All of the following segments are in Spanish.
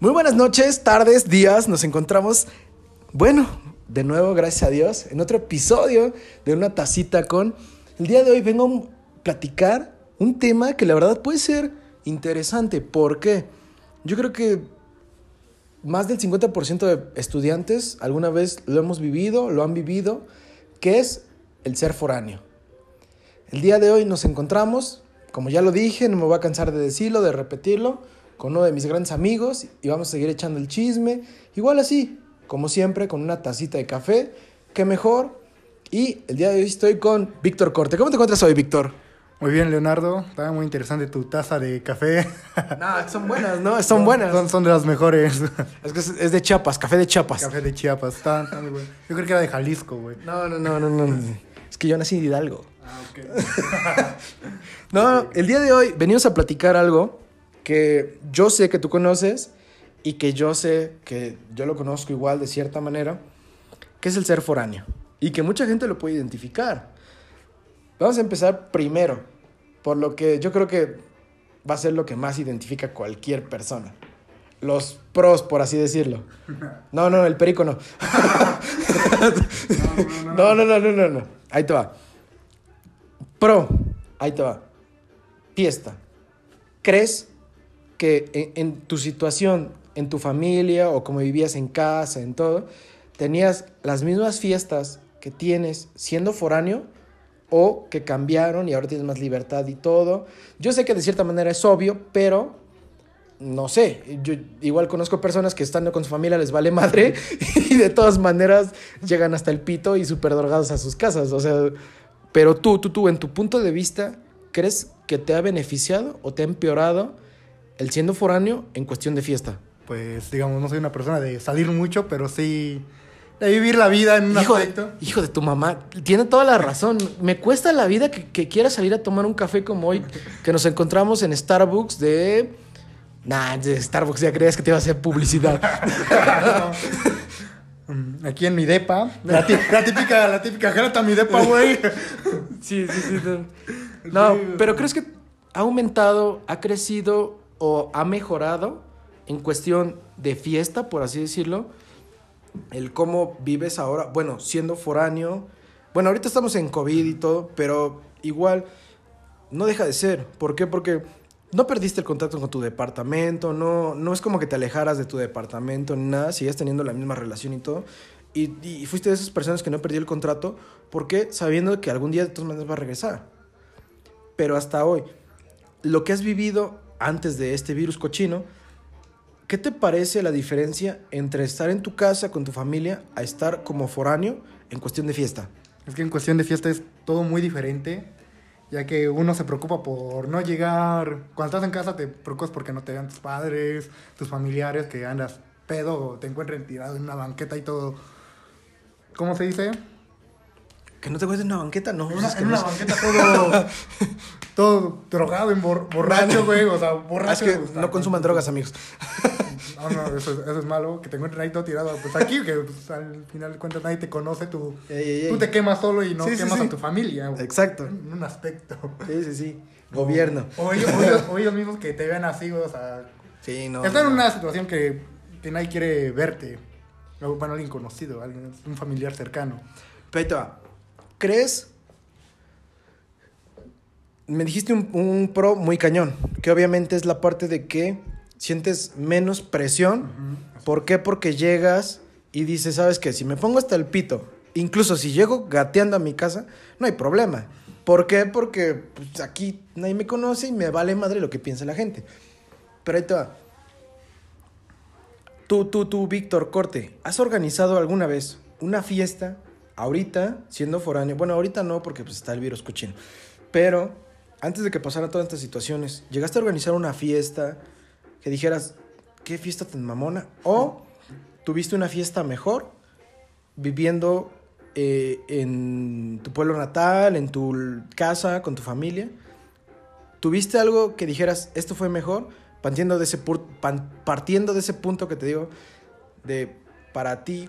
Muy buenas noches, tardes, días. Nos encontramos, bueno, de nuevo, gracias a Dios, en otro episodio de Una Tacita con. El día de hoy vengo a platicar un tema que la verdad puede ser interesante. ¿Por qué? Yo creo que más del 50% de estudiantes alguna vez lo hemos vivido, lo han vivido, que es el ser foráneo. El día de hoy nos encontramos, como ya lo dije, no me voy a cansar de decirlo, de repetirlo, con uno de mis grandes amigos y vamos a seguir echando el chisme, igual así, como siempre, con una tacita de café, qué mejor. Y el día de hoy estoy con Víctor Corte. ¿Cómo te encuentras hoy, Víctor? Muy bien, Leonardo. Estaba muy interesante tu taza de café. No, son buenas, ¿no? Son buenas. Son, son de las mejores. Es que es de Chiapas, café de Chiapas. Café de Chiapas. Está, está muy bueno. Yo creo que era de Jalisco, güey. No, no, no, no, no. Es que yo nací en Hidalgo. Ah. No, el día de hoy venimos a platicar algo que yo sé que tú conoces y que yo sé que yo lo conozco igual de cierta manera, que es el ser foráneo y que mucha gente lo puede identificar. Vamos a empezar primero, por lo que yo creo que va a ser lo que más identifica a cualquier persona. Los pros, por así decirlo. No, no, el perico no. No, no, no, no, no, no. Ahí te va. Pro, ahí te va. Fiesta. ¿Crees que en, en tu situación, en tu familia o como vivías en casa, en todo, tenías las mismas fiestas que tienes siendo foráneo o que cambiaron y ahora tienes más libertad y todo? Yo sé que de cierta manera es obvio, pero no sé, yo igual conozco personas que estando con su familia les vale madre y de todas maneras llegan hasta el pito y súper drogados a sus casas. O sea, pero tú, tú, tú, en tu punto de vista, ¿crees que te ha beneficiado o te ha empeorado el siendo foráneo en cuestión de fiesta? Pues, digamos, no soy una persona de salir mucho, pero sí de vivir la vida en un Hijo aspecto. de, hijo de tu mamá, tiene toda la razón. Me cuesta la vida que, que quiera salir a tomar un café como hoy, que nos encontramos en Starbucks de... Nah, de Starbucks ya creías que te iba a hacer publicidad. Mm, Aquí en mi depa. La, tí- la típica, la típica jálate a mi depa, güey. Sí, sí, sí. No, No, pero ¿crees que ha aumentado, ha crecido o ha mejorado en cuestión de fiesta, por así decirlo? El cómo vives ahora, bueno, siendo foráneo. Bueno, ahorita estamos en COVID y todo, pero igual no deja de ser. ¿Por qué? Porque no perdiste el contacto con tu departamento, no, no es como que te alejaras de tu departamento ni nada, sigues teniendo la misma relación y todo. Y, y fuiste de esas personas que no perdió el contrato, porque sabiendo que algún día de todas maneras va a regresar. Pero hasta hoy, lo que has vivido antes de este virus cochino, ¿qué te parece la diferencia entre estar en tu casa con tu familia a estar como foráneo en cuestión de fiesta? Es que en cuestión de fiesta es todo muy diferente, ya que uno se preocupa por no llegar. Cuando estás en casa te preocupas porque no te vean tus padres, tus familiares, que andas pedo o te encuentren tirado en una banqueta y todo. ¿Cómo se dice? ¿Que no te encuentres en una banqueta? No, En una, es que en no una sé. banqueta todo, todo drogado, en bor- borracho, güey. O sea, borracho. es que no consuman drogas, amigos. No, no, eso, es- eso es malo. Que te encuentren ahí todo tirado. Pues aquí, que pues, al final de cuentas nadie te conoce. Tú, Ey, ey, ey. tú te quemas solo y no Sí, quemas sí. a tu familia. güey. Exacto. En un aspecto. Sí, sí, sí. Gobierno. O ellos, o ellos- o ellos mismos que te vean así, o sea. Sí, no. están en una situación que, que nadie quiere verte. Bueno, alguien conocido, alguien, un familiar cercano. Va. ¿Crees? Me dijiste un, un pro muy cañón, que obviamente es la parte de que sientes menos presión. ¿Por qué? Porque llegas y dices, ¿sabes qué? Si me pongo hasta el pito, incluso si llego gateando a mi casa, no hay problema. ¿Por qué? Porque pues, aquí nadie me conoce y me vale madre lo que piensa la gente. Pero ahí te va. Tú, tú, tú, Víctor Corte, ¿has organizado alguna vez una fiesta ahorita, siendo foráneo? Bueno, ahorita no, porque pues está el virus cochino. Pero antes de que pasaran todas estas situaciones, ¿llegaste a organizar una fiesta que dijeras, qué fiesta tan mamona? ¿O tuviste una fiesta mejor viviendo eh, en tu pueblo natal, en tu casa, con tu familia? ¿Tuviste algo que dijeras, esto fue mejor? Partiendo de ese, pan- partiendo de ese punto que te digo, de para ti,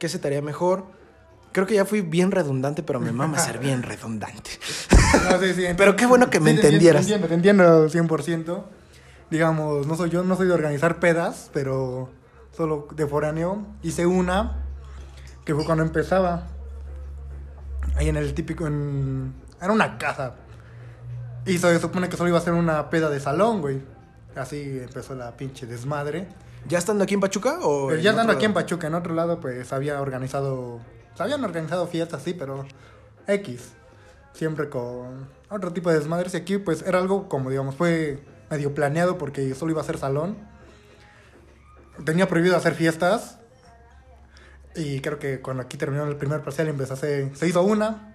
¿qué se te haría mejor? Creo que ya fui bien redundante, pero me mama ser bien redundante. No, sí, sí, Pero qué bueno que me sí, entendieras. Te entiendo, te entiendo 100%. Digamos, no soy yo, no soy de organizar pedas, pero solo de foráneo. Hice una que fue cuando empezaba. Ahí en el típico, en... Era una casa. Y se supone que solo iba a ser una peda de salón, güey. Así empezó la pinche desmadre. ¿Ya estando aquí en Pachuca o Pero en ya estando aquí en? Pachuca, en otro lado, pues había organizado. Se habían organizado fiestas, sí, pero X. Siempre con otro tipo de desmadres. Y aquí, pues era algo como, digamos, fue medio planeado porque solo iba a ser salón. Tenía prohibido hacer fiestas. Y creo que cuando aquí terminó el primer parcial, empezó a hacer- se hizo una.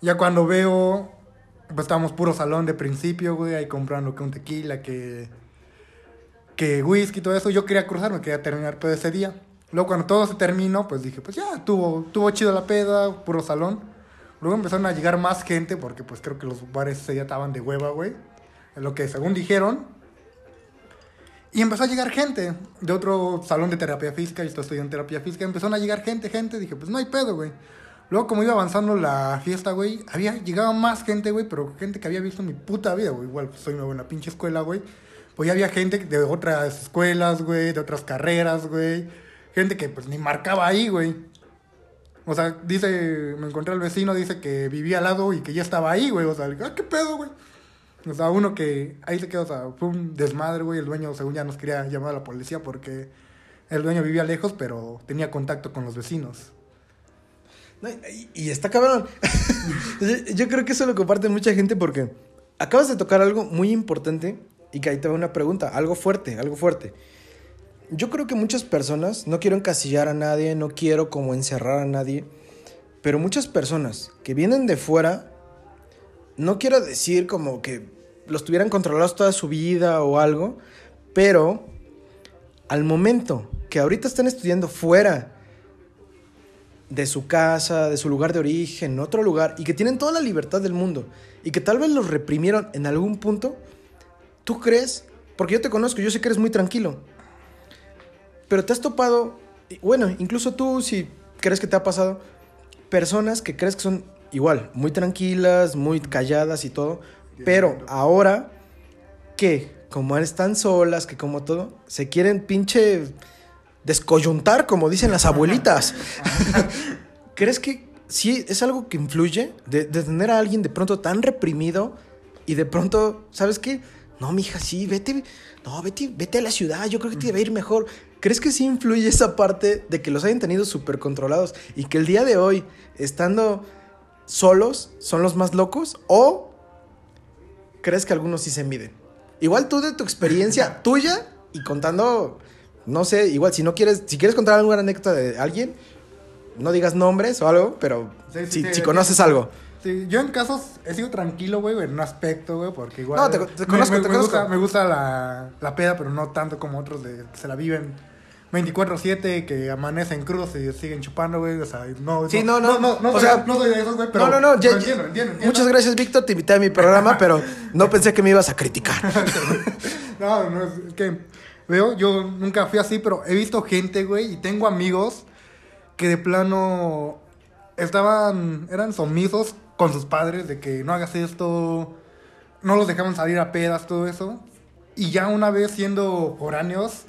Ya cuando veo, pues estábamos puro salón de principio, güey, ahí comprando que un tequila, que que whisky todo eso, yo quería cruzarme, quería terminar todo ese día. Luego cuando todo se terminó, pues dije, pues ya, tuvo, tuvo chido la peda, puro salón. Luego empezaron a llegar más gente, porque pues creo que los bares ese día estaban de hueva, güey. Es lo que según dijeron. Y empezó a llegar gente de otro salón de terapia física, yo estoy estudiando terapia física, empezaron a llegar gente, gente, dije, pues no hay pedo, güey. Luego como iba avanzando la fiesta, güey, había llegado más gente, güey, pero gente que había visto mi puta vida, güey. Igual pues, soy nuevo en la pinche escuela, güey. Pues ya había gente de otras escuelas, güey, de otras carreras, güey. Gente que pues ni marcaba ahí, güey. O sea, dice, me encontré al vecino, dice que vivía al lado y que ya estaba ahí, güey. O sea, ah, qué pedo, güey. O sea, uno que ahí se quedó, o sea, fue un desmadre, güey. El dueño, según ya nos quería llamar a la policía porque el dueño vivía lejos, pero tenía contacto con los vecinos. No, y, y está cabrón. yo, yo creo que eso lo comparte mucha gente porque acabas de tocar algo muy importante y que ahí te va una pregunta, algo fuerte, algo fuerte. Yo creo que muchas personas, no quiero encasillar a nadie, no quiero como encerrar a nadie, pero muchas personas que vienen de fuera, no quiero decir como que los tuvieran controlados toda su vida o algo, pero al momento que ahorita están estudiando fuera de su casa, de su lugar de origen, otro lugar, y que tienen toda la libertad del mundo, y que tal vez los reprimieron en algún punto, ¿tú crees? Porque yo te conozco, yo sé que eres muy tranquilo, pero te has topado, bueno, incluso tú si crees que te ha pasado, personas que crees que son igual, muy tranquilas, muy calladas y todo, pero ahora que como están solas, que como todo, se quieren pinche descoyuntar, como dicen las abuelitas. ¿Crees que sí es algo que influye de, de tener a alguien de pronto tan reprimido y de pronto, ¿sabes qué? No, mija, sí, vete, no, vete, vete a la ciudad, yo creo que te va a ir mejor. ¿Crees que sí influye esa parte de que los hayan tenido súper controlados y que el día de hoy, estando solos, son los más locos? ¿O crees que algunos sí se miden? Igual tú de tu experiencia tuya y contando, no sé, igual si no quieres, si quieres contar alguna anécdota de alguien, no digas nombres o algo, pero Sí, sí, si, sí, si sí. conoces algo. Sí, yo en casos he sido tranquilo, güey, en un aspecto, güey, porque igual... No, te- te conozco, me, te me conozco. Gusta, me gusta la, la peda, pero no tanto como otros de que se la viven 24-7, que amanecen crudos y siguen chupando, güey, o sea, no... Sí, no, no, no, no, o sea, no soy de esos, güey, pero... no, no, no, entiendo, entiendo. Muchas gracias, Víctor, te invité a mi programa, pero no pensé que me ibas a criticar. No, no, es que veo, yo nunca fui así, pero he visto gente, güey, y tengo amigos que de plano estaban, eran sumisos con sus padres de que no hagas esto, no los dejaban salir a pedas, todo eso. Y ya una vez siendo foráneos,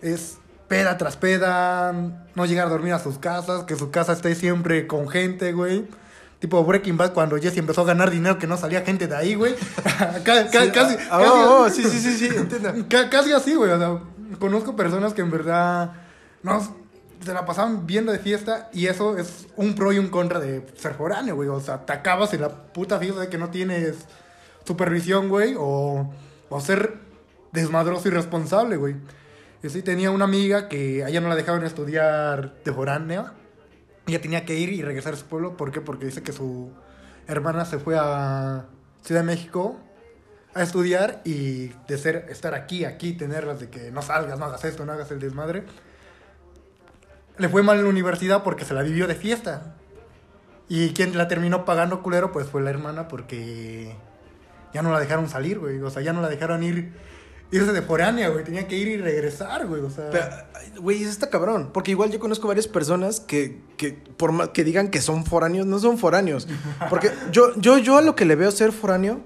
es peda tras peda, no llegar a dormir a sus casas, que su casa esté siempre con gente, güey. Tipo Breaking Bad cuando Jesse empezó a ganar dinero que no salía gente de ahí, güey. Sí, casi, casi- oh, sí, sí, sí, sí, entiendo. Ca- casi así, güey. O sea, conozco personas que en verdad no, se la pasaban viendo de fiesta y eso es un pro y un contra de ser foráneo, güey. O sea, te acabas en la puta fiesta de que no tienes supervisión, güey, o, o ser desmadroso y responsable, güey. Sí tenía una amiga que a ella no la dejaban estudiar de foránea. Ella tenía que ir y regresar a su pueblo. ¿Por qué? Porque dice que su hermana se fue a Ciudad de México a estudiar y de ser, estar aquí, aquí, tenerlas de que no salgas, no hagas esto, no hagas el desmadre. Le fue mal en la universidad porque se la vivió de fiesta. Y quien la terminó pagando culero, pues fue la hermana porque ya no la dejaron salir, güey. O sea, ya no la dejaron ir, irse de foránea, güey. Tenía que ir y regresar, güey. O sea, Pero, Güey, eso está cabrón. Porque igual yo conozco varias personas que, que por más que digan que son foráneos, no son foráneos. Porque yo, yo, yo a lo que le veo ser foráneo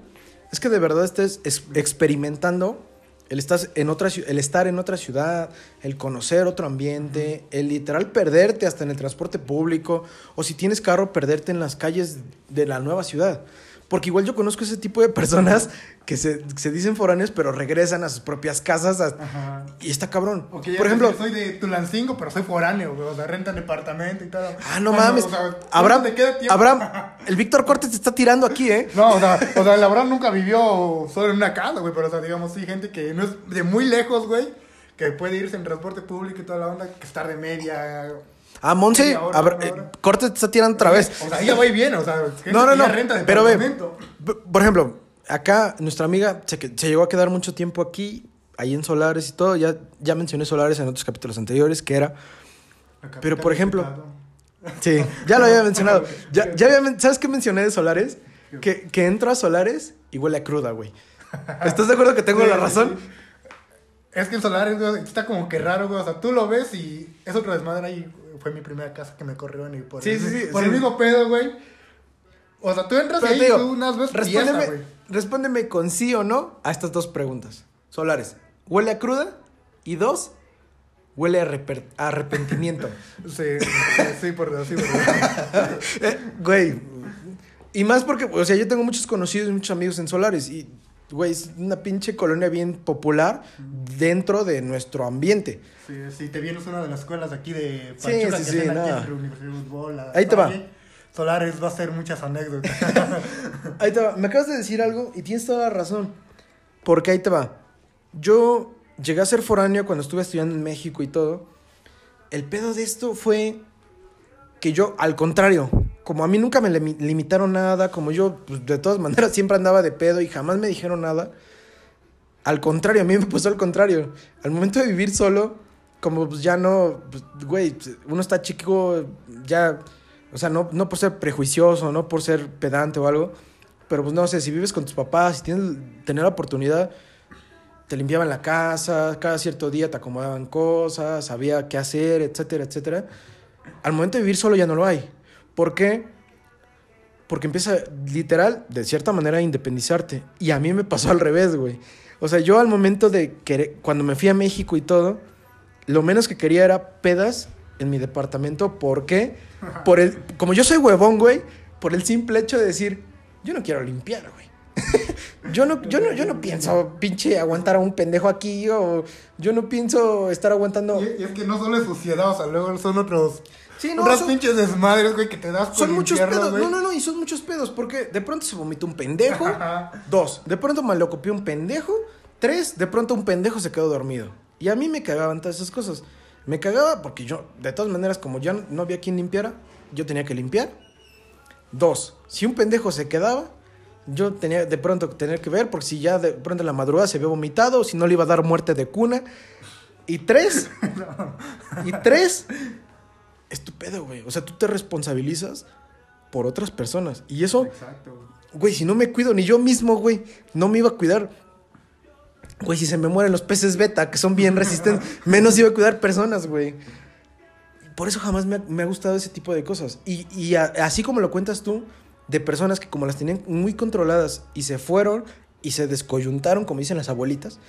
es que de verdad estés es- experimentando el, estás en otra, el estar en otra ciudad, el conocer otro ambiente, el literal perderte hasta en el transporte público, o si tienes carro, perderte en las calles de la nueva ciudad. Porque igual yo conozco ese tipo de personas que se, se dicen foráneos, pero regresan a sus propias casas. a- Ajá. y está cabrón. Por ejemplo, soy de Tulancingo, pero soy foráneo, güey. O sea, rentan departamento y todo. ah, no Bueno, mames. o sea, Abraham, ¿cuánto te queda tiempo? Abraham, el Víctor Cortes te está tirando aquí, ¿eh? No, o sea, o sea, el Abraham nunca vivió solo en una casa, güey. Pero, o sea, digamos, sí, gente que no es de muy lejos, güey. Que puede irse en transporte público y toda la onda. Que estar de media. Ah, Monse, eh, hora. Cortes te está tirando otra vez. O sea, ya va y viene, o sea, No, no, no. renta Pero ve, por ejemplo, acá nuestra amiga se, llegó a quedar mucho tiempo aquí, ahí en Solares y todo. Ya, ya mencioné Solares en otros capítulos anteriores, que era. Pero, por ejemplo. Sí, ya lo había mencionado. Ya, ya había ¿Sabes qué mencioné de Solares? Que, que entro a Solares y huele a cruda, güey. ¿Estás de acuerdo que tengo Sí, la razón? sí. Es que el Solares, güey, está como que raro, güey. O sea, tú lo ves y es otra desmadre ahí. Fue mi primera casa que me corrieron y por, Sí, el, sí, sí, por el mismo pedo, güey. O sea, tú entras Pero ahí digo, tú unas veces respóndeme, güey. respóndeme con sí o no a estas dos preguntas. Solares, ¿huele a cruda? Y dos, huele a arrepentimiento. Sí, sí, sí, por sí, por Eh, güey. Y más porque, o sea, yo tengo muchos conocidos y muchos amigos en Solares. Y, güey, es una pinche colonia bien popular dentro de nuestro ambiente. Sí, sí, te vienes a una de las escuelas de aquí de Sí, Pachuca sí, que sí, hacen aquí no. entre Universidad de Fútbol, la Ahí te va. Solares va a ser muchas anécdotas. Ahí te va. Me acabas de decir algo y tienes toda la razón. Porque ahí te va. Yo llegué a ser foráneo cuando estuve estudiando en México y todo. El pedo de esto fue que yo, al contrario, como a mí nunca me limi- limitaron nada, como yo, pues, de todas maneras, siempre andaba de pedo y jamás me dijeron nada. Al contrario, a mí me pasó al contrario. Al momento de vivir solo, como pues, ya no, pues, güey, uno está chico, ya, o sea, no, no por ser prejuicioso, no por ser pedante o algo, pero pues no sé, si vives con tus papás, si tienes tener la oportunidad, te limpiaban la casa, cada cierto día te acomodaban cosas, sabía qué hacer, etcétera, etcétera. Al momento de vivir solo ya no lo hay. ¿Por qué? Porque empieza literal, de cierta manera, a independizarte. Y a mí me pasó al revés, güey. O sea, yo al momento de querer, cuando me fui a México y todo, lo menos que quería era pedas en mi departamento. ¿Por qué? Por el, como yo soy huevón, güey, por el simple hecho de decir, yo no quiero limpiar, güey. yo, no, yo, no, yo no pienso, pinche, aguantar a un pendejo aquí, o yo no pienso estar aguantando... y, y es que no solo es suciedad, o sea, luego son otros. Sí, no, otras son- pinches desmadres, güey, que te das por Son muchos pedos. güey. No, no, no, y son muchos pedos. Porque de pronto se vomitó un pendejo. Dos, de pronto malocopió un pendejo. Tres, de pronto un pendejo se quedó dormido. Y a mí me cagaban todas esas cosas. Me cagaba porque yo, de todas maneras, como ya no había quien limpiara, yo tenía que limpiar. Dos, si un pendejo se quedaba, yo tenía de pronto que tener que ver porque si ya de pronto en la madrugada se había vomitado, o si no le iba a dar muerte de cuna. Y tres, y tres, es tu pedo, güey. O sea, tú te responsabilizas por otras personas. Y eso, Exacto, güey. si no me cuido ni yo mismo, güey, no me iba a cuidar. Güey, si se me mueren los peces beta, que son bien resistentes, menos iba a cuidar personas, güey. Por eso jamás me ha, me ha gustado ese tipo de cosas. Y, y a- así como lo cuentas tú, de personas que como las tenían muy controladas y se fueron y se descoyuntaron, como dicen las abuelitas,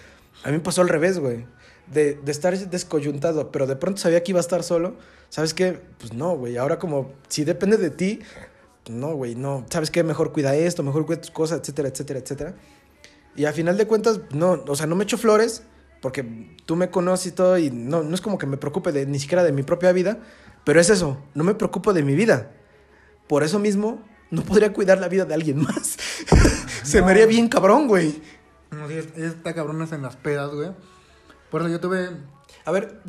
a mí me pasó al revés, güey. De, de estar descoyuntado, pero de pronto sabía que iba a estar solo. ¿Sabes qué? Pues no, güey. Ahora como si depende de ti, no, güey, no. ¿Sabes qué? Mejor cuida esto, mejor cuida tus cosas, etcétera, etcétera, etcétera. Y a final de cuentas, no, o sea, no me echo flores porque tú me conoces y todo y no, no es como que me preocupe de, ni siquiera de mi propia vida, pero es eso, no me preocupo de mi vida. Por eso mismo, no podría cuidar la vida de alguien más. Se me haría bien cabrón, güey. No, sí, es- está cabronas en las pedas, güey. Por eso yo tuve. A ver,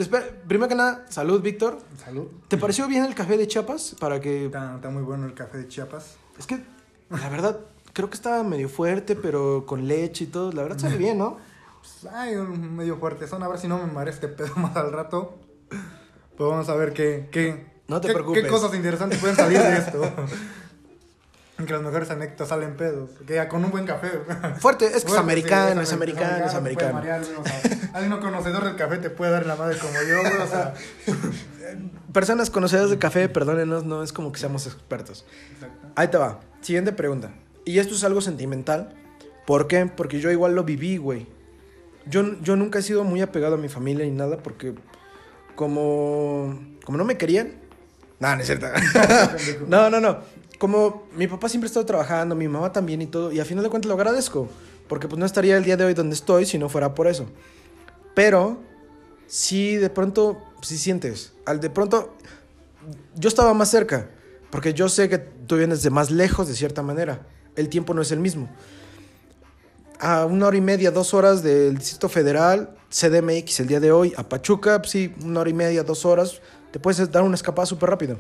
primero que nada, salud, Víctor. Salud. ¿Te pareció bien el café de Chiapas? Para que... Está, está muy bueno el café de Chiapas. Es que, la verdad, creo que estaba medio fuerte, pero con leche y todo. La verdad sabe bien, ¿no? Pues, ay, un medio fuerte son. A ver si no me marea este pedo más al rato. Pues vamos a ver qué. qué No te qué- preocupes. ¿Qué cosas interesantes pueden salir de esto? que las mejores anécdotas salen pedos. Que ya con un buen café. Fuerte, es que es americano, sí, es americano, es puede americano. marear, o sea, alguien no conocedor del café te puede dar la madre como yo, güey, o sea. Personas conocedoras de café, perdónenos, no es como que seamos expertos. Exacto. Ahí te va. Siguiente pregunta. Y esto es algo sentimental ¿Por qué? Porque yo igual lo viví, güey. Yo, yo nunca he sido muy apegado a mi familia ni nada porque como, como no me querían. No, no es cierto. no, no, no. Como mi papá siempre ha estado trabajando, mi mamá también y todo, y a final de cuentas lo agradezco. Porque pues no estaría el día de hoy donde estoy si no fuera por eso. Pero sí de pronto, sí sientes. Al de pronto, yo estaba más cerca. Porque yo sé que tú vienes de más lejos de cierta manera. El tiempo no es el mismo. A una hora y media, dos horas del Distrito Federal, CDMX el día de hoy, a Pachuca, pues sí, una hora y media, dos horas, te puedes dar una escapada súper rápido.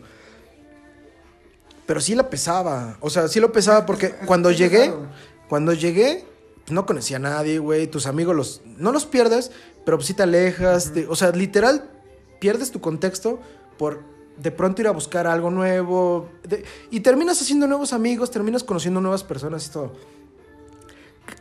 Pero sí la pesaba, o sea, sí lo pesaba porque cuando llegué, cuando llegué, no conocía a nadie, güey, tus amigos los, no los pierdes, pero pues sí te alejas, te- o sea, literal, pierdes tu contexto por de pronto ir a buscar algo nuevo, de- y terminas haciendo nuevos amigos, terminas conociendo nuevas personas y todo.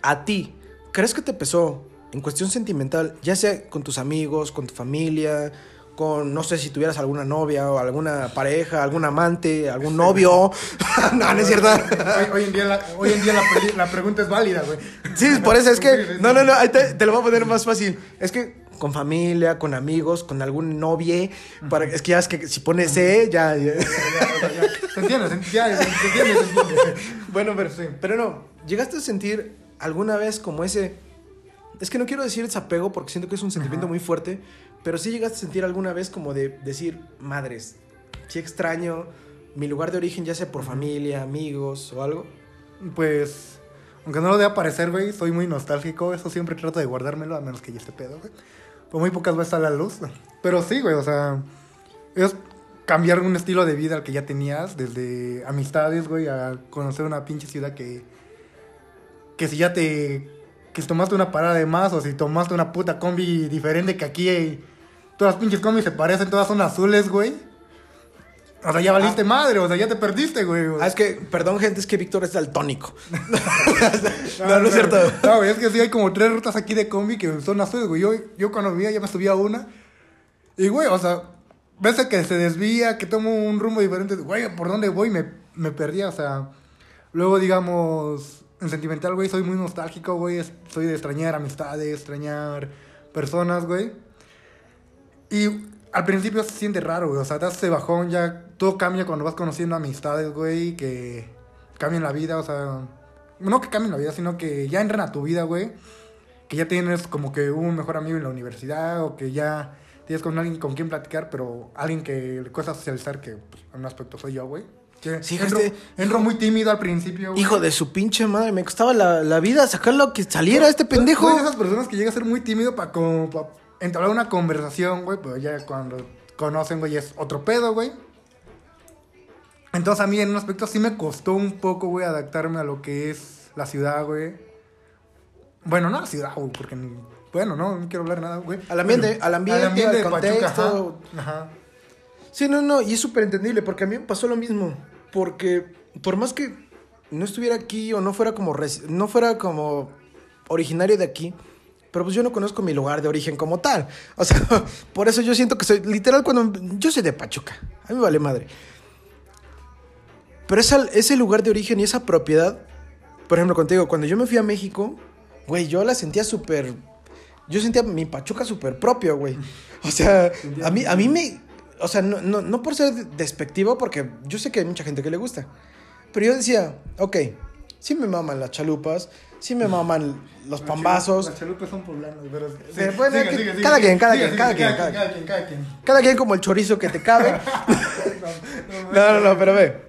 A ti, ¿crees que te pesó en cuestión sentimental, ya sea con tus amigos, con tu familia, con, no sé si tuvieras alguna novia o alguna pareja, algún amante, algún novio? no, no es cierto. Hoy, hoy en día, la, hoy en día la, pre- la pregunta es válida, güey. Sí, por eso es que. No, no, no, ahí te, te lo voy a poner más fácil. Es que con familia, con amigos, con algún novie. Para, es que ya es que si pones E, ya. ya. Ya, o sea, ya, Se entiende, se entiende, ya, se entiende, se entiende. Bueno, pero, Sí. pero no. ¿Llegaste a sentir alguna vez como ese. Es que no quiero decir desapego porque siento que es un sentimiento Ajá. muy fuerte. Pero sí llegaste a sentir alguna vez como de decir, madres, sí extraño mi lugar de origen, ya sea por familia, amigos o algo. Pues, aunque no lo deba parecer, güey, soy muy nostálgico. Eso siempre trato de guardármelo, a menos que ya esté pedo, güey. Pues muy pocas veces a la luz. Pero sí, güey, o sea, es cambiar un estilo de vida al que ya tenías, desde amistades, güey, a conocer una pinche ciudad que. Que si ya te. Que si tomaste una parada de más, o si tomaste una puta combi diferente que aquí. todas las pinches combis se parecen, todas son azules, güey. O sea, ya valiste madre, o sea, ya te perdiste, güey. Ah, es que, perdón, gente, es que Víctor es daltónico. no, no es cierto. No, güey, es que sí hay como tres rutas aquí de combi que son azules, güey. Yo, yo cuando vivía ya me subía a una. Y, güey, o sea, ves que se desvía, que tomo un rumbo diferente. Güey, ¿por dónde voy? Me, me perdía, o sea. Luego, digamos, en sentimental, güey, soy muy nostálgico, güey. Soy de extrañar amistades, extrañar personas, güey. Y al principio se siente raro, güey. O sea, te hace bajón, ya todo cambia cuando vas conociendo amistades, güey, que cambian la vida, o sea. No que cambien la vida, sino que ya entran a tu vida, güey. Que ya tienes como que un mejor amigo en la universidad, o que ya tienes con alguien con quien platicar, pero alguien que le cuesta socializar, que pues, en un aspecto soy yo, güey. Sí, este- entro muy tímido al principio, güey. Hijo de su pinche madre, me costaba la, la vida sacar lo que saliera este pendejo. Soy de esas personas que llega a ser muy tímido para entablar una conversación, güey, pero ya cuando conocen, güey, es otro pedo, güey. Entonces a mí en un aspecto sí me costó un poco, güey, adaptarme a lo que es la ciudad, güey. Bueno, no a la ciudad, güey, porque. Bueno, no, no quiero hablar nada, güey. Al ambiente, Bueno, al ambiente, al de Pachuca, contexto. ajá. Ajá. Sí, no, no, y es súper entendible, porque a mí me pasó lo mismo. Porque por más que no estuviera aquí o no fuera como, no fuera como originario de aquí, pero pues yo no conozco mi lugar de origen como tal. O sea, por eso yo siento que soy, literal, cuando yo soy de Pachuca, a mí me vale madre. Pero esa- ese lugar de origen y esa propiedad, por ejemplo, contigo, cuando yo me fui a México, güey, yo la sentía súper... Yo sentía mi Pachuca súper propio, güey. O sea, a mí, a mí me... O sea, no, no, no por ser despectivo, porque yo sé que hay mucha gente que le gusta. Pero yo decía, ok, sí me maman las chalupas, sí me maman los pambazos. Las chalupas son poblanos, pero... Pero bueno, cada quien, cada quien, cada quien, cada cada quien, cada quien. Cada quien como el chorizo que te cabe. No, no, no, pero ve.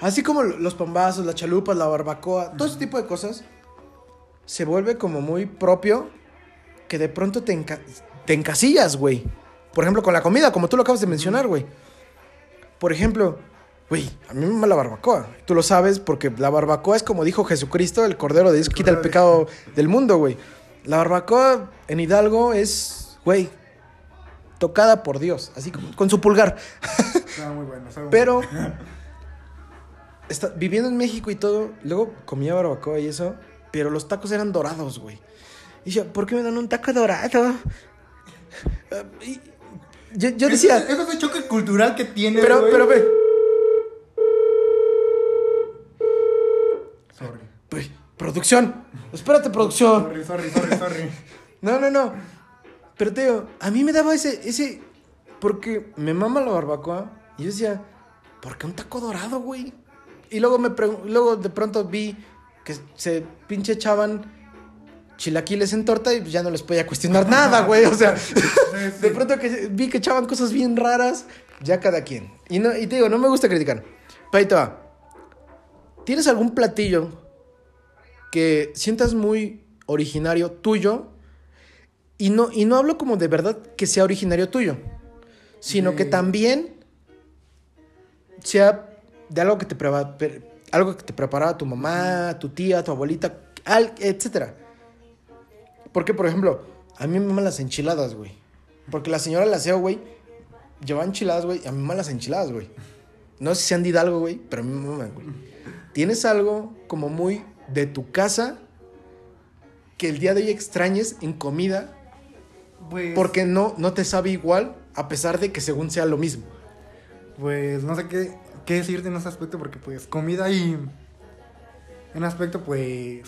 Así como los pambazos, las chalupas, la barbacoa, todo ese tipo de cosas, se vuelve como muy propio que de pronto te, enca- te encasillas, güey. Por ejemplo, con la comida, como tú lo acabas de mencionar, güey. Por ejemplo, güey, a mí me mama la barbacoa. Tú lo sabes porque la barbacoa es como dijo Jesucristo, el cordero de Dios quita el pecado del mundo, güey. La barbacoa en Hidalgo es, güey, tocada por Dios, así como con su pulgar. Está muy bueno. está muy Pero está- viviendo en México y todo, luego comía barbacoa y eso, pero los tacos eran dorados, güey. Y yo, ¿por qué me dan un taco dorado? Y yo, yo decía, Ese es el choque cultural que tiene, pero, güey. pero ve, Sorry. güey, Producción. Espérate, producción. Sorry, sorry, sorry, sorry. No, no, no. Pero te digo, a mí me daba ese, ese, porque me mama la barbacoa y yo decía, ¿por qué un taco dorado, güey? Y luego me luego de pronto vi que se pinche echaban chilaquiles en torta y ya no les podía cuestionar nada, güey. O sea, de pronto que vi que echaban cosas bien raras, ya cada quien. Y, no, y te digo, no me gusta criticar. Va. ¿Tienes algún platillo que sientas muy originario tuyo? Y no, y no hablo como de verdad que sea originario tuyo, sino que también sea de algo que te prepara, algo que te preparaba tu mamá, tu tía, tu abuelita, al- etcétera. Porque, por ejemplo, a mí me maman las enchiladas, güey. Porque la señora la aseo, güey, lleva enchiladas, güey, y a mí me maman las enchiladas, güey. No sé si sean de Hidalgo, güey, pero a mí me maman, güey. Tienes algo como muy de tu casa que el día de hoy extrañes en comida Pues, porque no, no te sabe igual a pesar de que según sea lo mismo. Pues no sé qué, qué decirte en ese aspecto porque pues comida y en aspecto pues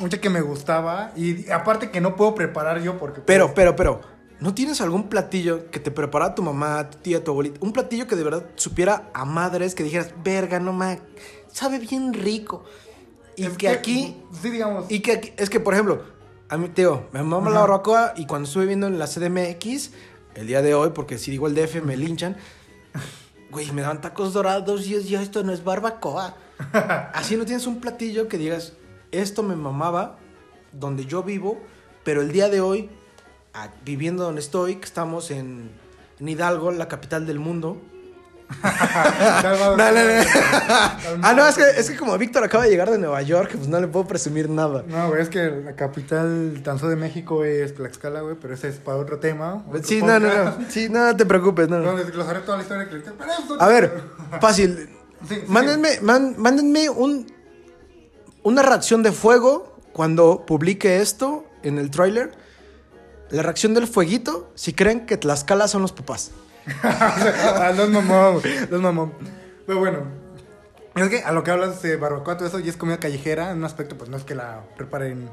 mucha que me gustaba y aparte que no puedo preparar yo porque pues, Pero, pero, pero, ¿no tienes algún platillo que te preparara tu mamá, tu tía, tu abuelita? Un platillo que de verdad supiera a madres, que dijeras, verga, no ma, sabe bien rico. Y es que, aquí, sí digamos y que aquí, es que por ejemplo, a mí, tío, me mama la barbacoa y cuando estuve viendo en la CDMX, el día de hoy, porque si digo el DF me linchan, güey, me daban tacos dorados y esto no es barbacoa. Así no tienes un platillo que digas, esto me mamaba donde yo vivo, pero el día de hoy, viviendo donde estoy, que estamos en, en Hidalgo, la capital del mundo. No, no, no. ah, no, es que, es que como Víctor acaba de llegar de Nueva York, pues no le puedo presumir nada. No, güey, es que la capital tan solo de México es Tlaxcala, güey, pero ese es para otro tema. otro Sí, no, no, no. Sí, no, te preocupes, no. desglosaré toda la historia que le A ver, fácil. Sí, sí. Mándenme, man- mándenme un, una reacción de fuego cuando publique esto en el tráiler. La reacción del fueguito si creen que Tlaxcala son los papás. ah, los mamón, güey, los mamón. Pero bueno, es que a lo que hablas de barbacoa, todo eso, y es comida callejera, en un aspecto, pues no es que la preparen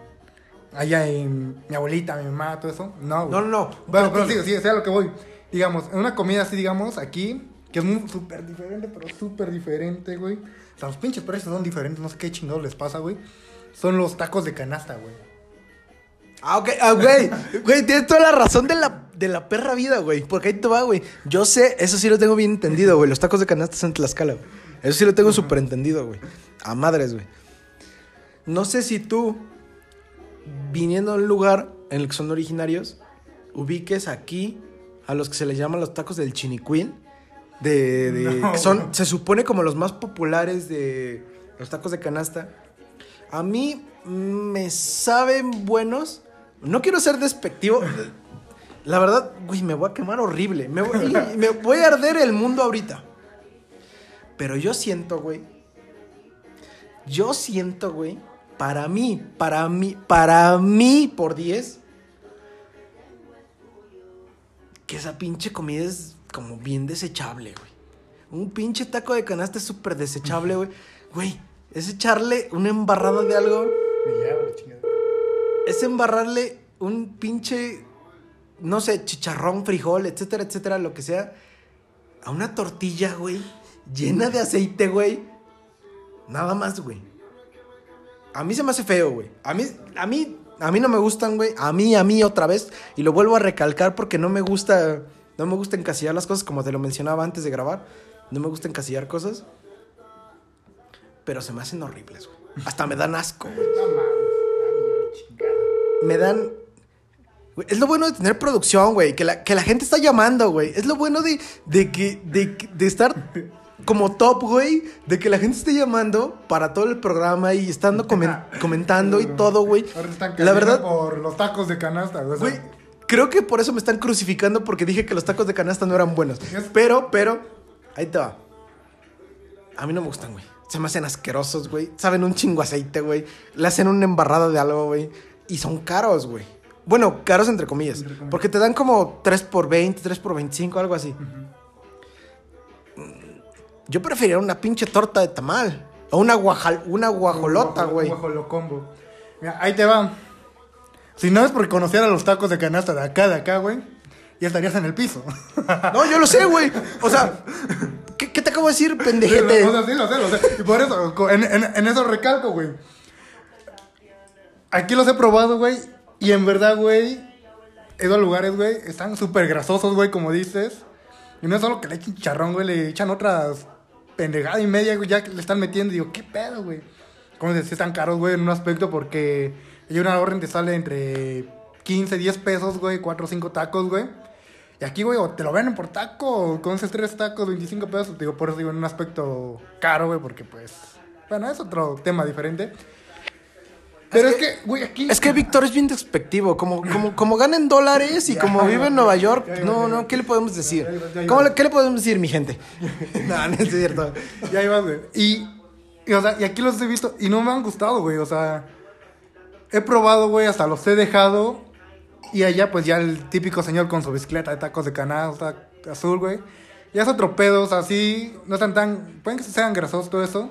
allá en mi abuelita, mi mamá, todo eso. No, güey. No, no, no. Bueno, pero sí, sí, es a lo que voy. Digamos, en una comida así, digamos, aquí, que es súper diferente, pero súper diferente, güey. Los pinches precios son diferentes, no sé qué chingados les pasa, güey. Son los tacos de canasta, güey. Ah, ok, ah, güey. Güey, tienes toda la razón de la, de la perra vida, güey. Porque ahí te va, güey. Yo sé, eso sí lo tengo bien entendido, güey. Los tacos de canasta son en Tlaxcala, güey. Eso sí lo tengo súper entendido, güey. A madres, güey. No sé si tú, viniendo a un lugar en el que son originarios, ubiques aquí a los que se les llaman los tacos del chinicuil. De, de- No. que son, se supone como los más populares de los tacos de canasta. A mí me saben buenos. No quiero ser despectivo. La verdad, güey, me voy a quemar horrible. Me voy, me voy a arder el mundo ahorita. Pero yo siento, güey. Yo siento, güey. Para mí, para mí, para mí por 10. Que esa pinche comida es como bien desechable, güey. Un pinche taco de canasta es súper desechable, güey. Güey, es echarle una embarrada de algo. Es embarrarle un pinche, no sé, chicharrón, frijol, etcétera, etcétera, lo que sea, a una tortilla, güey, llena de aceite, güey. Nada más, güey. A mí se me hace feo, güey. A mí, a mí, a mí no me gustan, güey. A mí, a mí otra vez. Y lo vuelvo a recalcar porque no me gusta, no me gusta encasillar las cosas como te lo mencionaba antes de grabar. No me gusta encasillar cosas. Pero se me hacen horribles, güey. Hasta me dan asco, güey me dan. güey, Es lo bueno de tener producción, güey. Que la, que la gente está llamando, güey. Es lo bueno de, de que. De, de estar como top, güey. De que la gente esté llamando para todo el programa y estando comen- comentando y todo, güey. Ahora están La verdad, por los tacos de canasta, güey. Creo que por eso me están crucificando porque dije que los tacos de canasta no eran buenos. Pero, pero, ahí te va. A mí no me gustan, güey. Se me hacen asquerosos, güey. Saben un chingo aceite, güey. Le hacen una embarrada de algo, güey. Y son caros, güey. Bueno, caros entre comillas. Entre comillas. Porque te dan como 3 por 20, 3 por 25, algo así. Mm, Yo preferiría una pinche torta de tamal. O una, guajal, una guajolota, güey. Un guajolocombo. Mira, ahí te va. Si no es porque conociera los tacos de canasta de acá, de acá, güey, ya estarías en el piso. No, yo lo sé, güey. O sea, ¿qué, qué te acabo de decir, pendejete? O sea, sí, lo sé, lo sé. Y por eso, en, en, en eso recalco, güey. Aquí los he probado, güey. Y en verdad, güey, esos lugares, güey, están súper grasosos, güey, como dices. Y no es solo que le echen charrón, güey, le echan otras pendejadas y media, güey, ya que le están metiendo. Y digo, ¿qué pedo, güey? Como dices, sí están caros, güey, en un aspecto porque hay una orden te sale entre 15, 10 pesos, güey, 4 o 5 tacos, güey. Y aquí, güey, o te lo venden por taco, o con esos tres tacos, 25 pesos. Digo, por eso digo, en un aspecto caro, güey, porque pues. Bueno, es otro tema diferente. Pero es que, güey, aquí. Es que Víctor es bien despectivo. Como, como, como gana en dólares y Ya, como vive en Nueva York, ya, ya, no, no, ¿qué le podemos decir? ¿Cómo le- ¿Qué le podemos decir, mi gente? no, no es cierto. Ya ibas, güey. Y, y, o sea, y aquí los he visto y no me han gustado, güey. O sea, he probado, güey, hasta los he dejado. Y allá, pues ya el típico señor con su bicicleta de tacos de canasta azul, güey. Ya es otro pedo, o sea, sí, no están tan. Pueden que sean grasosos todo eso.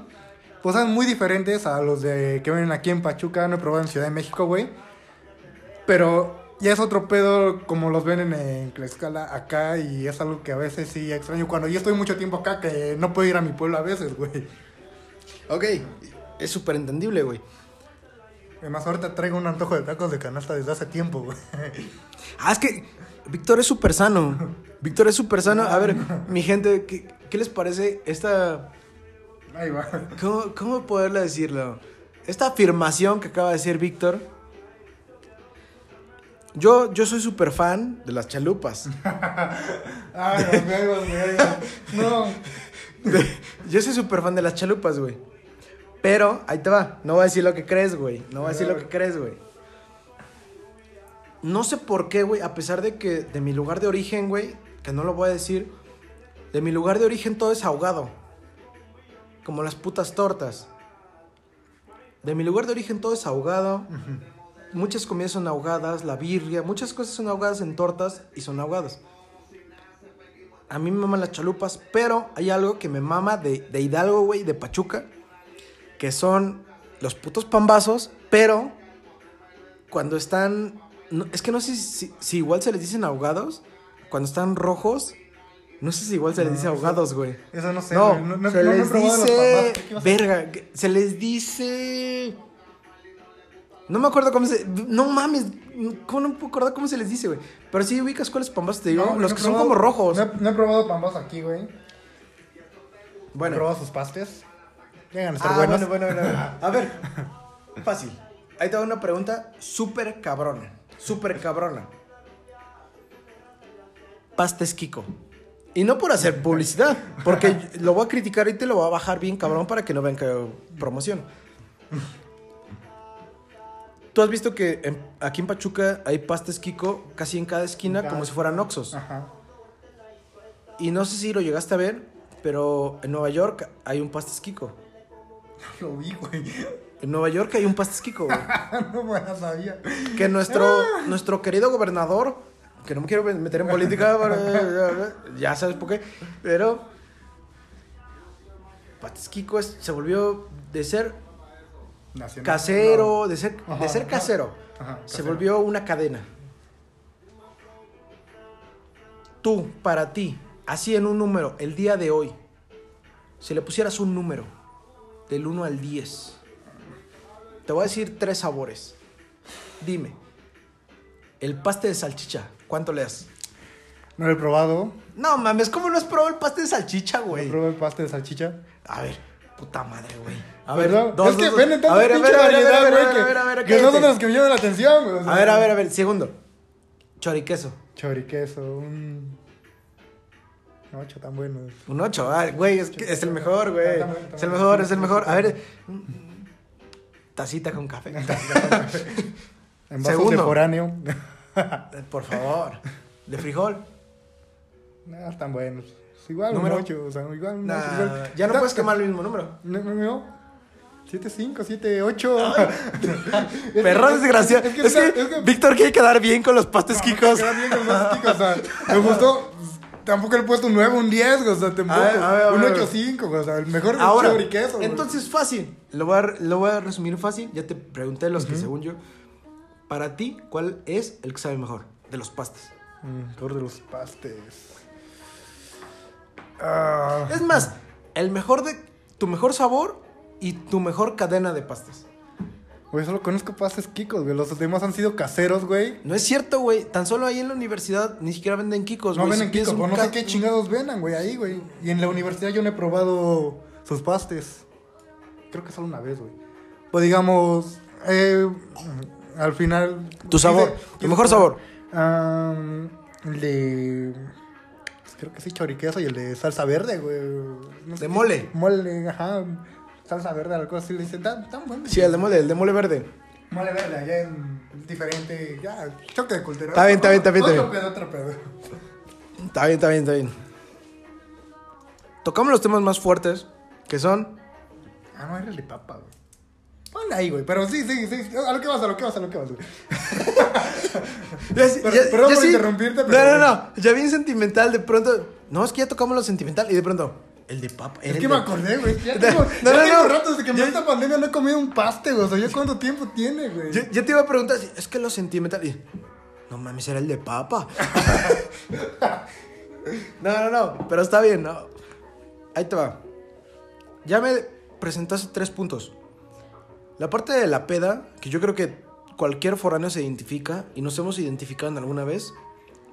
Pues son muy diferentes a los de que vienen aquí en Pachuca. No he probado en Ciudad de México, güey. Pero ya es otro pedo como los ven en Tlaxcala acá. Y es algo que a veces sí extraño. Cuando yo estoy mucho tiempo acá, que no puedo ir a mi pueblo a veces, güey. Ok, es súper entendible, güey. Además, ahorita traigo un antojo de tacos de canasta desde hace tiempo, güey. Ah, es que Víctor es súper sano. Víctor es súper sano. A ver, mi gente, ¿qué, qué les parece esta... Ahí va. ¿Cómo, cómo poderle decirlo? Esta afirmación que acaba de decir Víctor. Yo, yo soy súper fan de las chalupas. Ay, ahí va. No. Yo soy súper fan de las chalupas, güey. Pero, ahí te va. No voy a decir lo que crees, güey. No voy a decir lo que crees, güey. No sé por qué, güey. A pesar de que de mi lugar de origen, güey. Que no lo voy a decir. De mi lugar de origen todo es ahogado. Como las putas tortas. De mi lugar de origen todo es ahogado. Muchas comidas son ahogadas. La birria. Muchas cosas son ahogadas en tortas y son ahogadas. A mí me maman las chalupas, pero hay algo que me mama de, de Hidalgo, güey, de Pachuca, que son los putos pambazos, pero cuando están... no- es que no sé si, si igual se les dicen ahogados, cuando están rojos, no sé si igual se les No, dice ahogados, güey. Eso no sé, No, güey. No, no, se les dice... Verga, se les dice... No me acuerdo cómo se... No mames, ¿cómo no me puedo acordar cómo se les dice, güey? Pero sí ubicas cuáles pambazos te digo, No, los no que son como rojos. No he, no he probado pambazos aquí, güey. Bueno. He probado sus pastes. Llegan a estar Ah, buenos. bueno, bueno, bueno. A ver, fácil. Ahí te doy una pregunta súper cabrona. Súper cabrona. Pastes Kiko. Y no por hacer publicidad, porque lo voy a criticar y te lo voy a bajar bien cabrón para que no vean que promoción. Tú has visto que en- aquí en Pachuca hay pastes Kiko casi en cada esquina como si fueran Oxos. Ajá. Y no sé si lo llegaste a ver, pero en Nueva York hay un pastes Kiko. Lo vi, güey. En Nueva York hay un pastes Kiko, güey. no me la sabía. Que nuestro, nuestro querido gobernador, que no me quiero meter en política, ya sabes por qué, pero es- se volvió de ser Nacional. casero, No. de ser, Ajá, de ser ajá. casero, Ajá, se casero. volvió una cadena. Tú, para ti, así en un número, el día de hoy, si le pusieras un número del 1 al 10, te voy a decir tres sabores. Dime, el paste de salchicha, ¿cuánto le das? No lo he probado. No mames, ¿cómo no has probado el paste de salchicha, No güey? probado el paste de salchicha. A ver, puta madre, güey. A ver, no, dos, es que venden tanta A ver, a pinche ver, a ver, a ver, variedad, a ver, güey, a que- ver, a ver, Que no son los que me llaman la atención, güey. o sea. A ver, a ver, a ver, segundo. Choriqueso. Choriqueso, un... No, ocho tan buenos. Un 8, ah, güey, es, que es el mejor, güey. Está bien, está Es el mejor, es el mejor. A ver, tacita con café. En vasos Segundo. de foráneo. Por favor. De frijol. no, están buenos. Es igual Número. un 8, o sea, igual un Nah, ocho, igual. ya no puedes quemar el mismo número. No, no, no. 7, 5, 7, 8. Perro desgraciado. Es que, es que- Víctor quiere quedar bien con los pastes No, Kikos. queda bien con los chicos, o sea, me gustó. Tampoco le he puesto un 9, un 10, güey, o sea, tampoco. A ver, a ver, un ver. 8-5, güey, o sea, el mejor de Ahora, güey. entonces fácil. Lo voy, a, lo voy a resumir fácil. Ya te pregunté los que según yo. Para ti, ¿cuál es el que sabe mejor de los pastes? Mm, Mejor de los pastes. Ah, Es más, el mejor de tu mejor sabor y tu mejor cadena de pastes. Güey, solo conozco pastes Kikos, güey. Los demás han sido caseros, güey. No es cierto, güey. Tan solo ahí en la universidad ni siquiera venden kikos, No güey. venden Si Kikos, no sé qué chingados vendan, güey, ahí, güey. Y en la universidad yo no he probado sus pastes. Creo que solo una vez, güey. Pues digamos, eh, al final... Tu sabor, tu mejor sabor. am, el de... pues creo que sí, choriqueso y el de salsa verde, güey. No De mole. Mole, ajá. Salsa verde, algo así. Le dicen, tan, tan bueno. Sí, el de mole, el de mole verde. Mole verde, allá en diferente. Ya, choque de cultura. Está bien, está bien, está bien, está Otro bien. pedo, otro pedo. Está bien, está bien, está bien. Tocamos los temas más fuertes, que son... Ah, no, era el de papa, güey. Ponle ahí, güey. Pero sí, sí, sí. A lo que vas, a lo que vas, a lo que vas, güey. Ya, Pero- perdón por interrumpirte, pero- No, no, no. Ya bien sentimental, de pronto... No, es que ya tocamos lo sentimental y de pronto... El de papa. Es que me acordé, güey. Ya No, tengo, no, ya no, tengo no. rato desde que empezó esta pandemia no he comido un paste, güey. O sea, ¿ya cuánto tiempo tiene, güey? Yo, yo te iba a preguntar, si- es que lo sentimental... y- no mames, era el de papa. no, no, no. Pero está bien, ¿no? Ahí te va. Ya me presentaste tres puntos. La parte de la peda, que yo creo que cualquier foráneo se identifica y nos hemos identificado en alguna vez.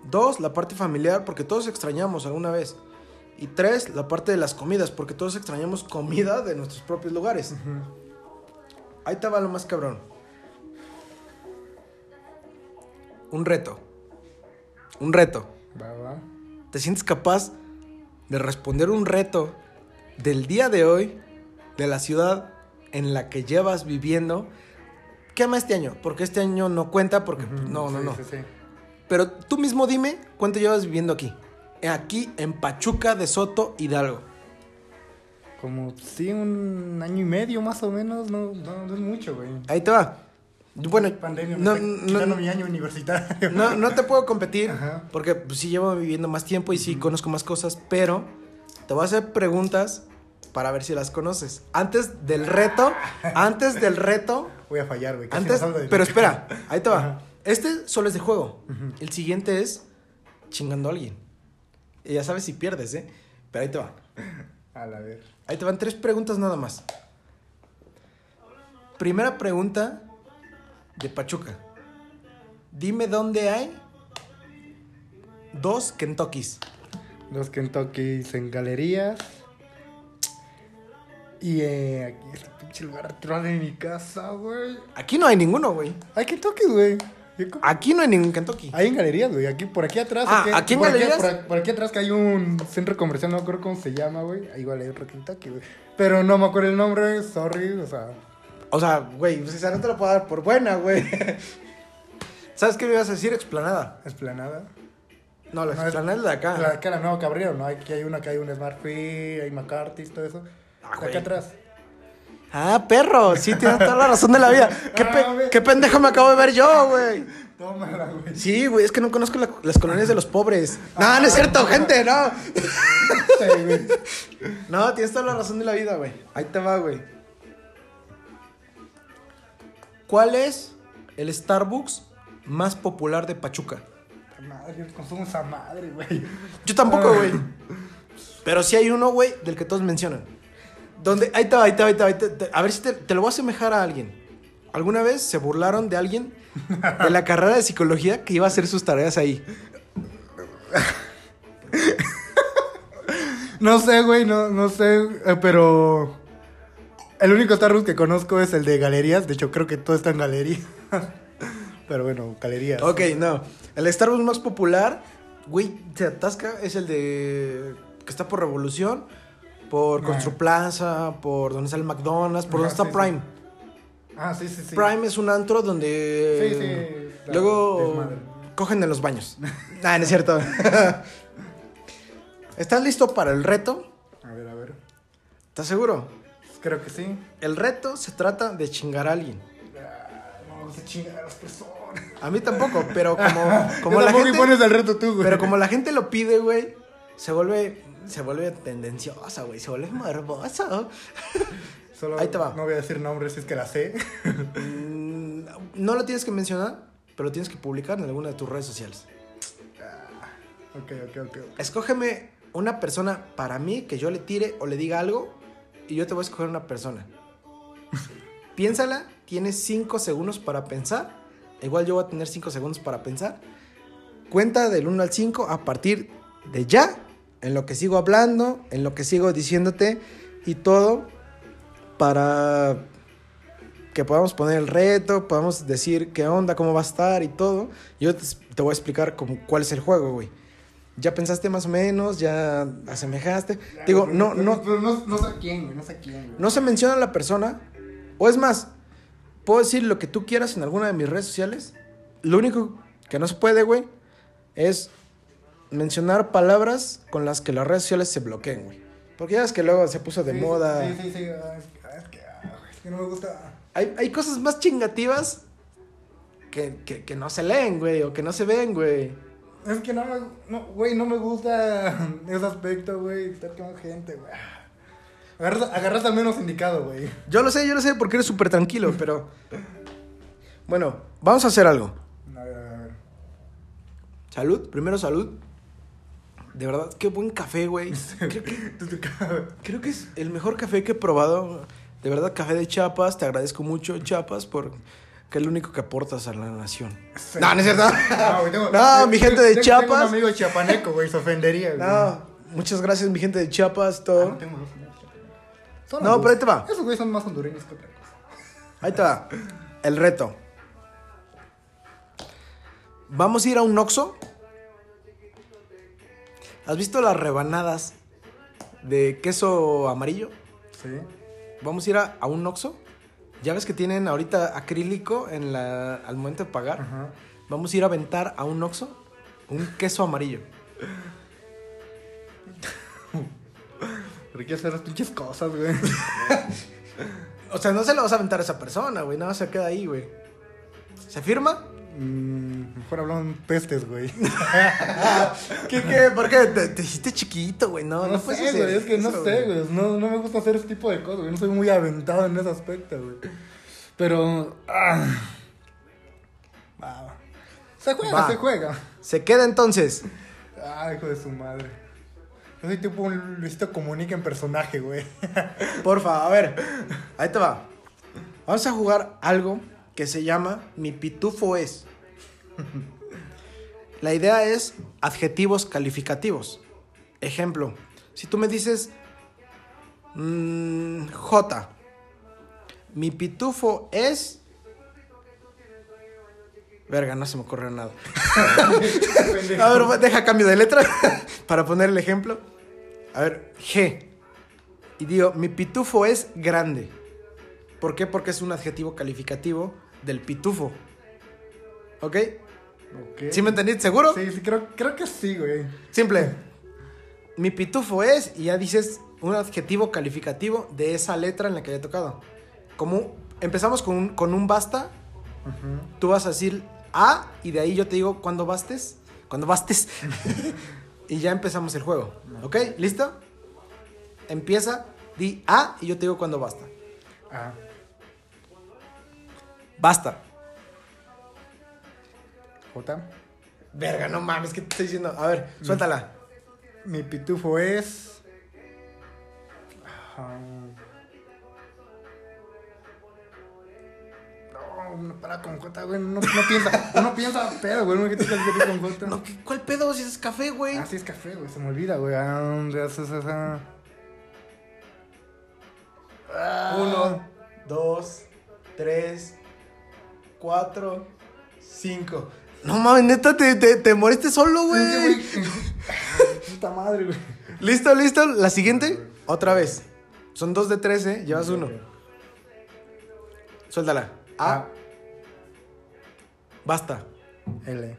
Dos, la parte familiar, porque todos extrañamos alguna vez. Y tres, la parte de las comidas, porque todos extrañamos comida de nuestros propios lugares. Ahí te va lo más cabrón. Un reto. Un reto. Va, va. ¿Te sientes capaz de responder un reto del día de hoy, de la ciudad en la que llevas viviendo? Quema este año, porque este año no cuenta, porque no, no, Sí, no. Sí, sí. Pero tú mismo dime cuánto llevas viviendo aquí. Aquí en Pachuca de Soto, Hidalgo. Como, sí, un año y medio más o menos. No, no, no es mucho, güey. Ahí te va. Bueno, Pandemia, no, mi año universitario. no, no te puedo competir Ajá. porque pues, sí llevo viviendo más tiempo y sí conozco más cosas, pero te voy a hacer preguntas para ver si las conoces. Antes del reto, antes del reto, Voy a fallar, güey. antes, de pero espera, ahí te va. Ajá. Este solo es de juego. El siguiente es chingando a alguien. Y ya sabes si pierdes, ¿eh? Pero ahí te va. A la ver. Ahí te van tres preguntas nada más. Primera pregunta de Pachuca. Dime dónde hay dos Kentuckys. Los Kentuckys en galerías. Y eh, aquí este pinche lugar atrás de mi casa, güey. Aquí no hay ninguno, güey. Hay Kentuckys, güey. Aquí no hay ningún Kentucky. Hay en galerías, güey. Aquí, por aquí atrás. Ah, ¿aquí en por galerías? por, aquí- por aquí atrás que hay un centro comercial, no me acuerdo cómo se llama, güey. Ahí igual hay otro Kentucky, güey. Pero no me acuerdo el nombre, sorry, o sea. O sea, güey, pues esa no te la puedo dar por buena, güey. ¿Sabes qué me ibas a decir? Explanada. Esplanada. No, la No, es- explanada es de acá. La que era Nuevo Cabrero, ¿no? Aquí hay una que hay un Smart Free, hay McCarthy's, todo eso. Ah, De güey. aquí atrás. Ah, perro, sí tienes toda la razón de la vida. ¿Qué, pe- Ah, qué pendejo me acabo de ver yo, güey? Tómala, güey. Sí, güey, es que no conozco la- las colonias de los pobres. No, no es cierto, gente, no. Sí, güey. No, tienes toda la razón de la vida, güey. Ahí te va, güey. ¿Cuál es el Starbucks más popular de Pachuca? Madre, yo consumo esa madre, güey. Yo tampoco, güey. Pero sí hay uno, güey, del que todos mencionan. Donde, ahí va, ahí va, ahí va, ahí te- a ver si te, te lo voy a asemejar a alguien. ¿Alguna vez se burlaron de alguien de la carrera de psicología que iba a hacer sus tareas ahí? No sé, güey, no, no sé, eh, pero el único Starbucks que conozco es el de galerías. De hecho, creo que todo está en galerías. pero bueno, galerías. Ok, no. El Starbucks más popular, güey, se atasca, es el de. que está por Revolución, por Ah. Construplaza, por donde está el McDonald's, por donde Ajá, está sí, sí. Prime. Ah, sí, sí, sí. Prime es un antro donde. Sí, sí, Luego cogen en los baños. nah, no es cierto. ¿Estás listo para el reto? A ver, a ver. ¿Estás seguro? Creo que sí. El reto se trata de chingar a alguien. Ah, No, se chingan a las personas. A mí tampoco, pero como, como la gente. pones el reto tú, güey. Pero como la gente lo pide, güey, se vuelve, se vuelve tendenciosa, güey, se vuelve morbosa. Solo Ahí te va. No voy a decir nombres, si es que la sé. Mm, no lo tienes que mencionar, pero lo tienes que publicar en alguna de tus redes sociales. ok, ok, ok. Escógeme una persona para mí que yo le tire o le diga algo y yo te voy a escoger una persona. Piénsala, tienes 5 segundos para pensar. Igual yo voy a tener 5 segundos para pensar. Cuenta del 1 al 5 a partir de ya, en lo que sigo hablando, en lo que sigo diciéndote y todo para que podamos poner el reto, podamos decir qué onda, cómo va a estar y todo. Yo te, voy a explicar cómo, cuál es el juego, güey. Ya pensaste más o menos, ya asemejaste. Digo, no, no, Pero no, no sé a quién, güey, no sé quién, güey. no se menciona la persona. O es más, puedo decir lo que tú quieras en alguna de mis redes sociales. Lo único que no se puede, güey, es mencionar palabras con las que las redes sociales se bloqueen, güey. Porque ya ves que luego se puso de Sí, moda. Sí, sí, sí. ah, Es que, ah, es que, ah, es que no me gusta. Hay, hay cosas más chingativas que, que, que no se leen, güey, o que no se ven, güey. Es que no me, no, güey, no me gusta ese aspecto, güey, estar con gente, güey. Agarras, agarras al menos indicado, güey. Yo lo sé, yo lo sé, porque eres súper tranquilo, pero... Bueno, vamos a hacer algo. A ver, a ver. Salud, primero salud. De verdad, qué buen café, güey. Creo que, te creo es el mejor café que he probado. De verdad, café de Chiapas. Te agradezco mucho, Chiapas, por que es lo único que aportas a la nación. Sí. No, no es cierto. No, güey, tengo- No, mi gente de tengo- Chiapas. Tengo un amigo chiapaneco, güey, se ofendería, güey. No, muchas gracias, mi gente de Chiapas, Ah, todo. no tengo No, pero ahí te va. Esos güeyes son más hondureños que otra cosa. Ahí está. El reto. Vamos a ir a un Oxxo. ¿Has visto las rebanadas de queso amarillo? Sí. Vamos a ir a, a un Oxxo. Ya ves que tienen ahorita acrílico en la, al momento de pagar. Ajá. Vamos a ir a aventar a un Oxxo un queso amarillo. Pero hay que hacer las pinches cosas, güey. O sea, no se lo vas a aventar a esa persona, güey. Nada más se queda ahí, güey. ¿Se firma? Mm, mejor hablaban pestes, güey. ¿Qué, qué? ¿Por qué? Te, te hiciste chiquito, güey. No, No, no, sé, güey, es que no sé, güey. No, no me gusta hacer ese tipo de cosas, güey. No soy muy aventado en ese aspecto, güey. Pero. ah. Se juega, Va. se juega. Se queda entonces. Ay, hijo de su madre. Yo soy tipo un Luisito Comunica en personaje, güey. Porfa, a ver. Ahí te va. Vamos a jugar algo que se llama Mi Pitufo es. La idea es adjetivos calificativos. Ejemplo, si tú me dices mm, J, mi pitufo es. Verga, no se me ocurre nada. A ver, deja cambio de letra para poner el ejemplo. A ver, G. Y digo, mi pitufo es grande. ¿Por qué? Porque es un adjetivo calificativo del pitufo. ¿Ok? Ok. ¿Sí me entendiste? ¿Seguro? Sí, sí, creo, creo que sí, güey. Simple. Mi pitufo es, y ya dices un adjetivo calificativo de esa letra en la que haya tocado. Como empezamos con un, con un basta, tú vas a decir A, y de ahí yo te digo cuando bastes. Cuando bastes. y ya empezamos el juego. ¿Ok? ¿Listo? Empieza, di A, y yo te digo cuando basta. Ah. Basta. J. Verga, no mames, ¿qué te estoy diciendo? A ver, suéltala. Mi pitufo es. No, no para con J, güey. No, no piensa, uno piensa pedo, güey. No que te calcules con J. No, ¿qué- ¿Cuál pedo si es café, güey? Ah, sí es café, güey. Se me olvida, güey. Ah, ¿dónde haces esa? Ah. Uno, dos, tres, cuatro, cinco. No mames, neta, te, te, te moriste solo, güey. Puta madre, güey. ¿Listo, listo? La siguiente, otra vez. Son dos de tres, ¿eh? Llevas uno. Suéltala. A, A. basta. L.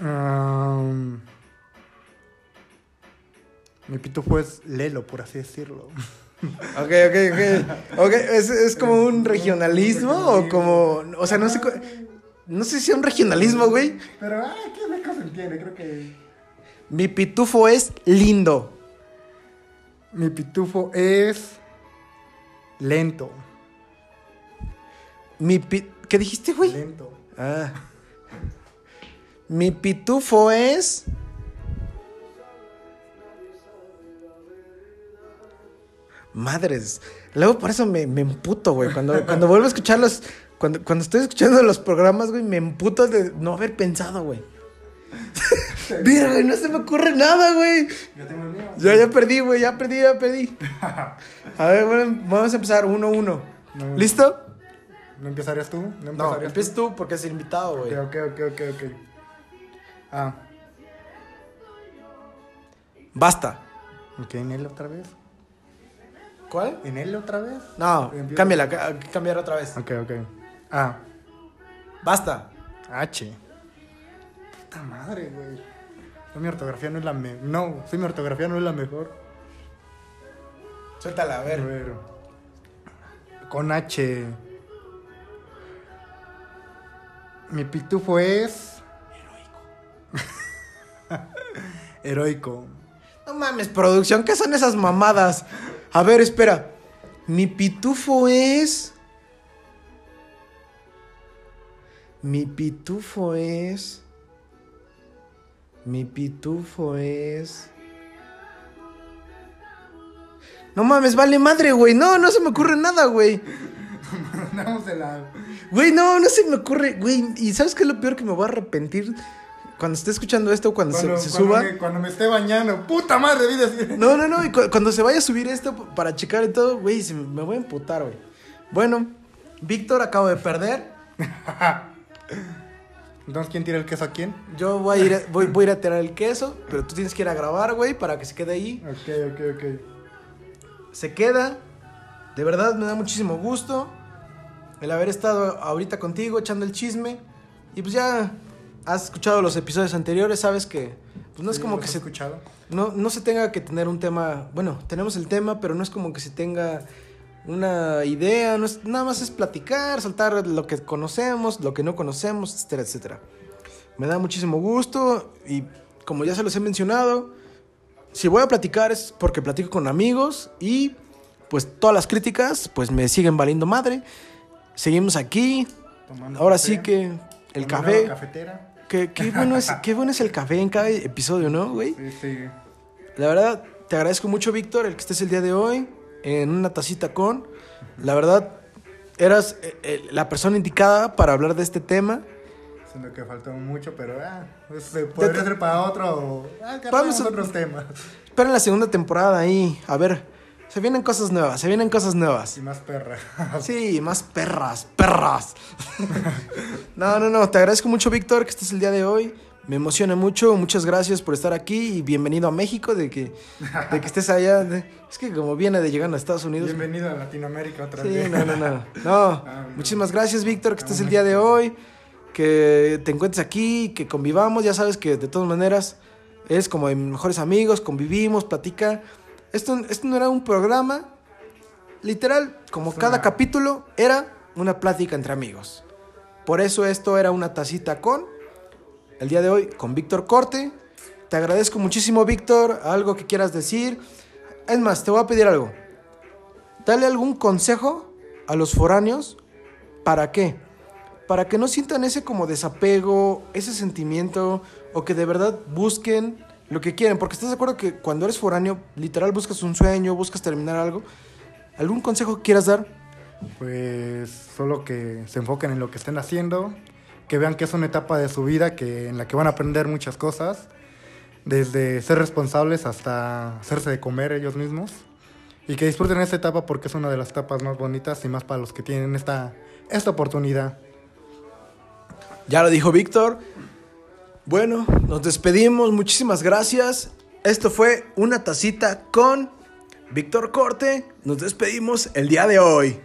Um, mi pitufo es Lelo, por así decirlo. Ok, ok, ok. Ok, ¿es, es como un regionalismo o como... O sea, no sé... No sé si es un regionalismo, güey. Pero, ah, ¿qué me se entiende? Creo que. Mi pitufo es lindo. Mi pitufo es lento. Mi pi- ¿Qué dijiste, güey? Lento. Ah. Mi pitufo es. Madres. Luego por eso me, me emputo, güey. Cuando, cuando vuelvo a escuchar los. Cuando, cuando estoy escuchando los programas, güey, me emputo de no haber pensado, güey. Mira, güey, no se me ocurre nada, güey. Ya tengo el mío. Ya, ya perdí, güey, ya perdí, ya perdí. A ver, bueno, vamos a empezar uno, uno. No. ¿Listo? ¿No empezarías tú? ¿No No, empezarías empieza tú porque es invitado, güey. Ok, ok, ok, ok. Ah, Basta. ok, en él otra vez. ¿Cuál? ¿En él otra vez? No, Empieza. cámbiala, cambiar otra vez. Ok, ok. Ah, Basta. H. Puta madre, güey. No, mi ortografía no es la me... No, sí, mi ortografía no es la mejor. Suéltala, a ver. Con H. Mi pitufo es. Heroico. Heroico. No mames, producción, ¿qué son esas mamadas? A ver, espera. Mi pitufo es. Mi pitufo es. Mi pitufo es. No mames, vale madre, güey. No, no se me ocurre nada, güey. Güey, no, no se me ocurre, güey. ¿Y sabes qué es lo peor que me voy a arrepentir cuando esté escuchando esto, cuando, se- Cuando, se, cuando suba? me, cuando me esté bañando. Puta madre, decir. No, no, no. Y cu- cuando se vaya a subir esto para checar y todo, güey, se me, me voy a emputar, güey. Bueno, Víctor acabo de perder. Entonces, ¿quién tira el queso a quién? Yo voy a ir a, voy, voy a, ir a tirar el queso, pero tú tienes que ir a grabar, güey, para que se quede ahí. Ok, ok, ok. Se queda. De verdad me da muchísimo gusto el haber estado ahorita contigo echando el chisme. Y pues ya has escuchado los episodios anteriores, sabes que pues no es Sí, como ¿los que se escuchado? no, no se tenga que tener un tema. Bueno, tenemos el tema, pero no es como que se tenga una idea. No es, nada más es platicar, soltar lo que conocemos, lo que no conocemos, etcétera, etcétera. Me da muchísimo gusto y como ya se los he mencionado, si voy a platicar es porque platico con amigos y pues todas las críticas pues me siguen valiendo madre. Seguimos aquí. Tomando Ahora café, sí que el café. cafetera. Qué, qué bueno es, qué bueno es el café en cada episodio, ¿no, güey? Sí, sí. La verdad, te agradezco mucho, Víctor, el que estés el día de hoy en una tacita con. La verdad, eras eh, eh, la persona indicada para hablar de este tema. Siento que faltó mucho, pero ah, pues, se podría ser para otro. Ah, Vamos a- otros temas. Esperen la segunda temporada ahí. A ver, se vienen cosas nuevas, se vienen cosas nuevas. Y más perra. Sí, más perras, perras. no, no, no, te agradezco mucho, Víctor, que estés el día de hoy. Me emociona mucho, muchas gracias por estar aquí y bienvenido a México, de que, de que estés allá. es que como viene de llegando a Estados Unidos, Bienvenido a Latinoamérica otra Sí, vez. no, no, no. No, Ah, no. muchísimas gracias, Víctor, que estés el día de hoy, que te encuentres aquí, que convivamos. Ya sabes que de todas maneras eres como de mis mejores amigos, convivimos, platica. Esto, esto no era un programa, literal, como cada una- capítulo era una plática entre amigos. Por eso esto era una tacita con, el día de hoy, con Víctor Corte. Te agradezco muchísimo, Víctor. Algo que quieras decir. Es más, te voy a pedir algo. Dale algún consejo a los foráneos. ¿Para qué? Para que no sientan ese como desapego, ese sentimiento, o que de verdad busquen lo que quieren. Porque estás de acuerdo que cuando eres foráneo, literal buscas un sueño, buscas terminar algo. ¿Algún consejo que quieras dar? Pues solo que se enfoquen en lo que estén haciendo, que vean que es una etapa de su vida que, en la que van a aprender muchas cosas, desde ser responsables hasta hacerse de comer ellos mismos, y que disfruten esta etapa porque es una de las etapas más bonitas y más para los que tienen esta, esta oportunidad. Ya lo dijo Víctor. Bueno, nos despedimos. Muchísimas gracias. Esto fue una tacita con Víctor Corte. Nos despedimos el día de hoy.